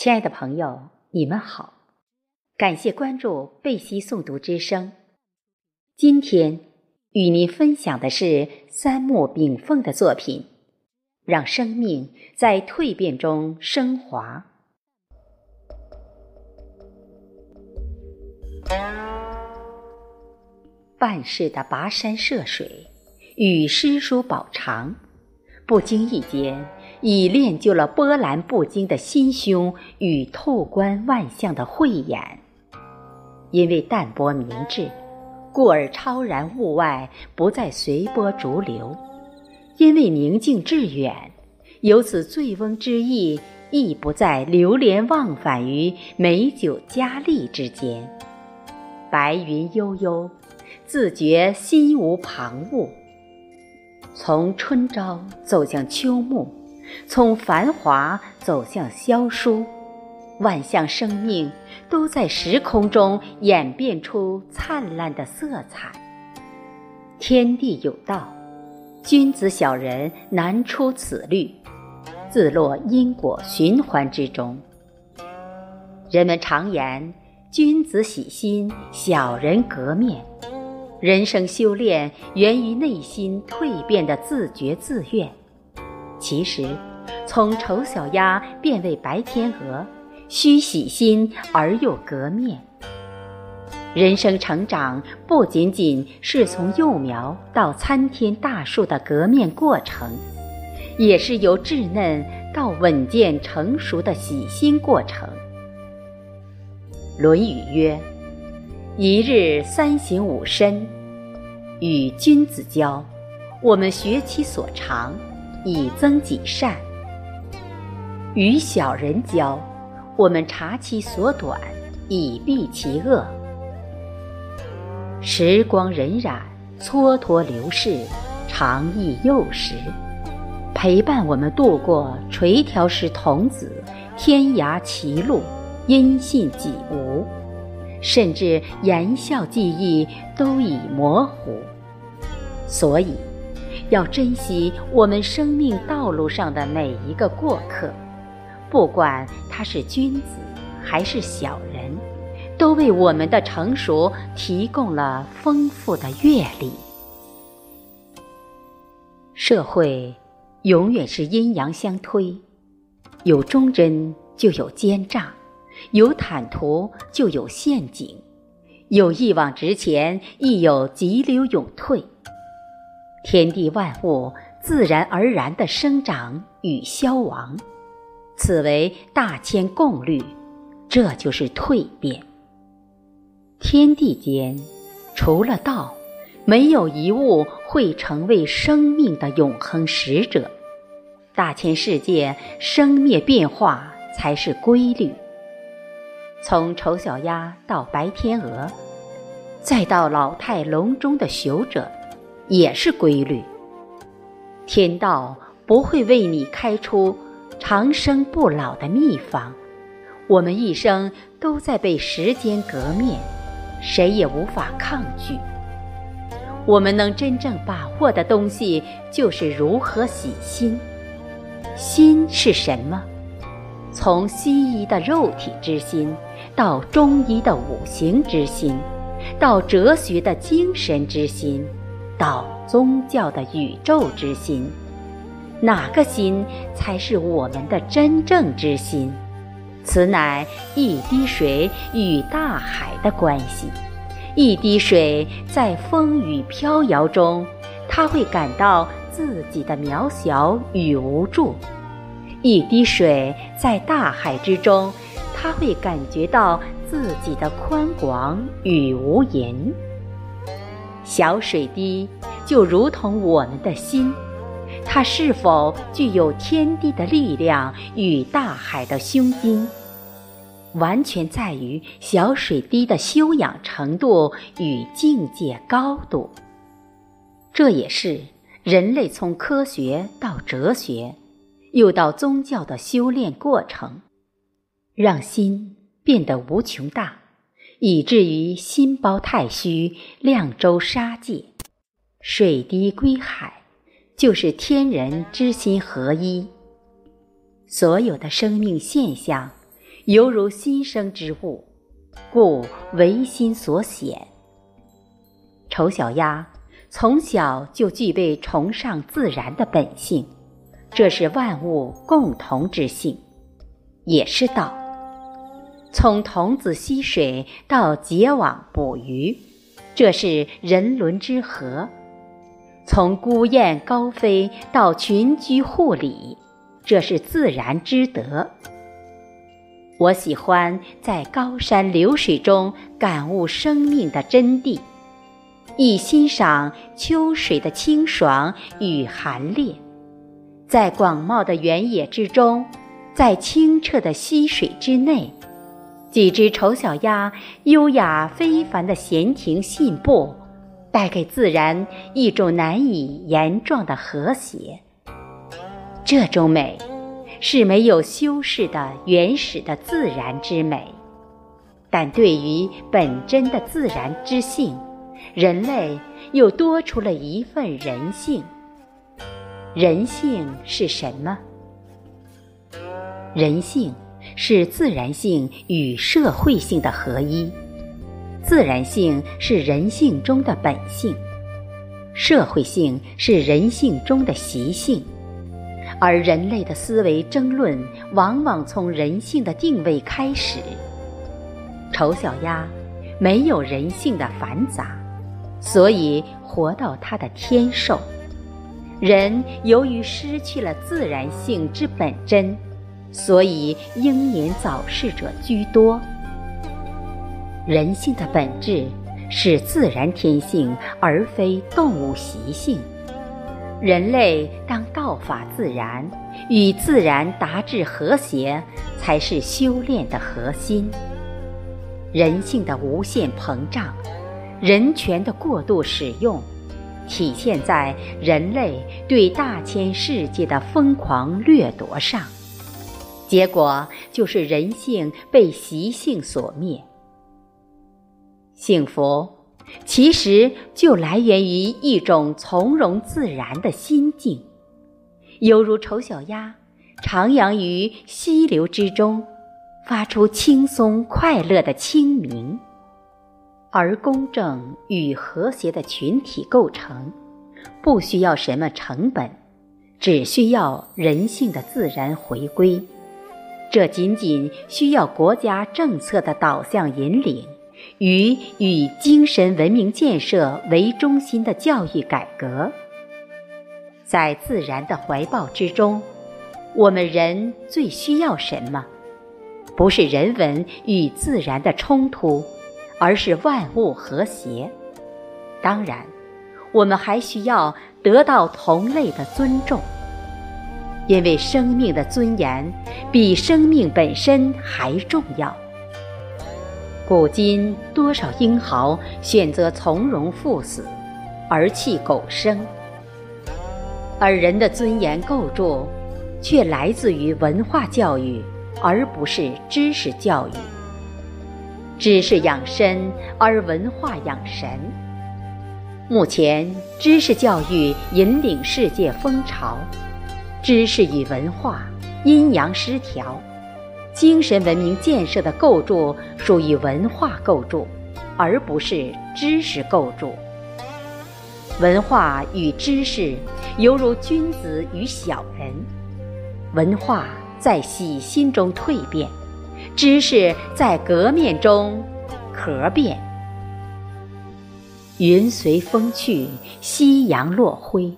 亲爱的朋友，你们好，感谢关注贝西诵读之声。今天与您分享的是三木炳凤的作品，让生命在蜕变中升华。办事的跋山涉水，与诗书饱尝，不经意间。已练就了波澜不惊的心胸与透观万象的慧眼，因为淡泊明志，故而超然物外，不再随波逐流；因为宁静致远，由此醉翁之意亦不再流连忘返于美酒佳丽之间。白云悠悠，自觉心无旁骛，从春朝走向秋暮。从繁华走向萧疏，万象生命都在时空中演变出灿烂的色彩。天地有道，君子小人难出此律，自落因果循环之中。人们常言“君子洗心，小人革面”，人生修炼源于内心蜕变的自觉自愿。其实，从丑小鸭变为白天鹅，须洗心而又革面。人生成长不仅仅是从幼苗到参天大树的革面过程，也是由稚嫩到稳健成熟的洗心过程。《论语》曰：“一日三省吾身。”与君子交，我们学其所长。以增己善，与小人交，我们察其所短，以避其恶。时光荏苒，蹉跎流逝，长忆幼时，陪伴我们度过垂髫时童子，天涯歧路，音信几无，甚至言笑记忆都已模糊，所以。要珍惜我们生命道路上的每一个过客，不管他是君子还是小人，都为我们的成熟提供了丰富的阅历。社会永远是阴阳相推，有忠贞就有奸诈，有坦途就有陷阱，有一往直前，亦有急流勇退。天地万物自然而然的生长与消亡，此为大千共律，这就是蜕变。天地间，除了道，没有一物会成为生命的永恒使者。大千世界生灭变化才是规律。从丑小鸭到白天鹅，再到老态龙钟的朽者。也是规律。天道不会为你开出长生不老的秘方。我们一生都在被时间革面，谁也无法抗拒。我们能真正把握的东西，就是如何洗心。心是什么？从西医的肉体之心，到中医的五行之心，到哲学的精神之心。到宗教的宇宙之心，哪个心才是我们的真正之心？此乃一滴水与大海的关系。一滴水在风雨飘摇中，它会感到自己的渺小与无助；一滴水在大海之中，它会感觉到自己的宽广与无垠。小水滴就如同我们的心，它是否具有天地的力量与大海的胸襟，完全在于小水滴的修养程度与境界高度。这也是人类从科学到哲学，又到宗教的修炼过程，让心变得无穷大。以至于心包太虚，量周沙界，水滴归海，就是天人之心合一。所有的生命现象，犹如新生之物，故唯心所显。丑小鸭从小就具备崇尚自然的本性，这是万物共同之性，也是道。从童子溪水到结网捕鱼，这是人伦之和；从孤雁高飞到群居护理，这是自然之德。我喜欢在高山流水中感悟生命的真谛。亦欣赏秋水的清爽与寒冽，在广袤的原野之中，在清澈的溪水之内，几只丑小鸭优雅非凡的闲庭信步，带给自然一种难以言状的和谐。这种美，是没有修饰的原始的自然之美，但对于本真的自然之性。人类又多出了一份人性。人性是什么？人性是自然性与社会性的合一。自然性是人性中的本性，社会性是人性中的习性。而人类的思维争论，往往从人性的定位开始。丑小鸭没有人性的繁杂。所以活到它的天寿，人由于失去了自然性之本真，所以英年早逝者居多。人性的本质是自然天性，而非动物习性。人类当道法自然，与自然达至和谐，才是修炼的核心。人性的无限膨胀。人权的过度使用，体现在人类对大千世界的疯狂掠夺上，结果就是人性被习性所灭。幸福其实就来源于一种从容自然的心境，犹如丑小鸭徜徉于溪流之中，发出轻松快乐的清明。而公正与和谐的群体构成，不需要什么成本，只需要人性的自然回归。这仅仅需要国家政策的导向引领，与以精神文明建设为中心的教育改革。在自然的怀抱之中，我们人最需要什么？不是人文与自然的冲突。而是万物和谐。当然，我们还需要得到同类的尊重，因为生命的尊严比生命本身还重要。古今多少英豪选择从容赴死，而弃苟生，而人的尊严构筑，却来自于文化教育，而不是知识教育。知识养身，而文化养神。目前，知识教育引领世界风潮，知识与文化阴阳失调，精神文明建设的构筑属于文化构筑，而不是知识构筑。文化与知识犹如君子与小人，文化在洗心中蜕变。知识在革面中壳变，云随风去，夕阳落晖，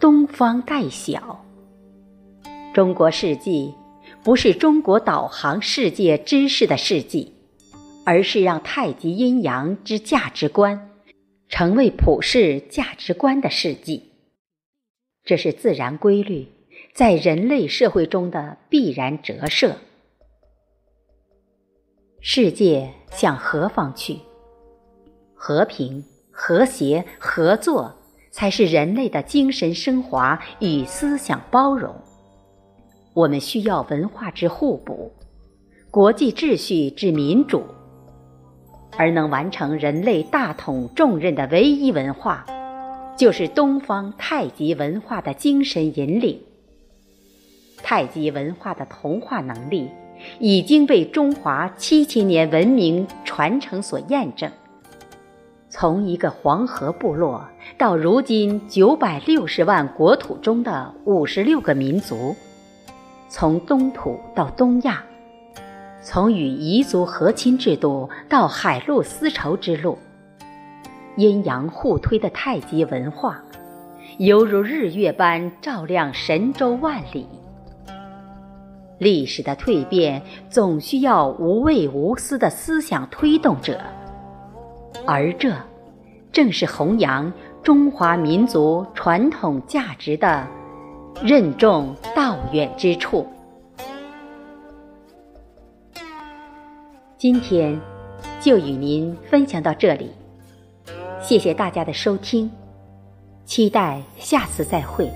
东方概晓。中国世纪不是中国导航世界知识的世纪，而是让太极阴阳之价值观成为普世价值观的世纪。这是自然规律在人类社会中的必然折射。世界向何方去？和平、和谐、合作，才是人类的精神升华与思想包容。我们需要文化之互补，国际秩序之民主，而能完成人类大统重任的唯一文化，就是东方太极文化的精神引领。太极文化的同化能力。已经被中华七千年文明传承所验证。从一个黄河部落到如今九百六十万国土中的五十六个民族，从东土到东亚，从与彝族和亲制度到海陆丝绸之路，阴阳互推的太极文化，犹如日月般照亮神州万里。历史的蜕变总需要无畏无私的思想推动者。而这，正是弘扬中华民族传统价值的任重道远之处。今天就与您分享到这里，谢谢大家的收听，期待下次再会。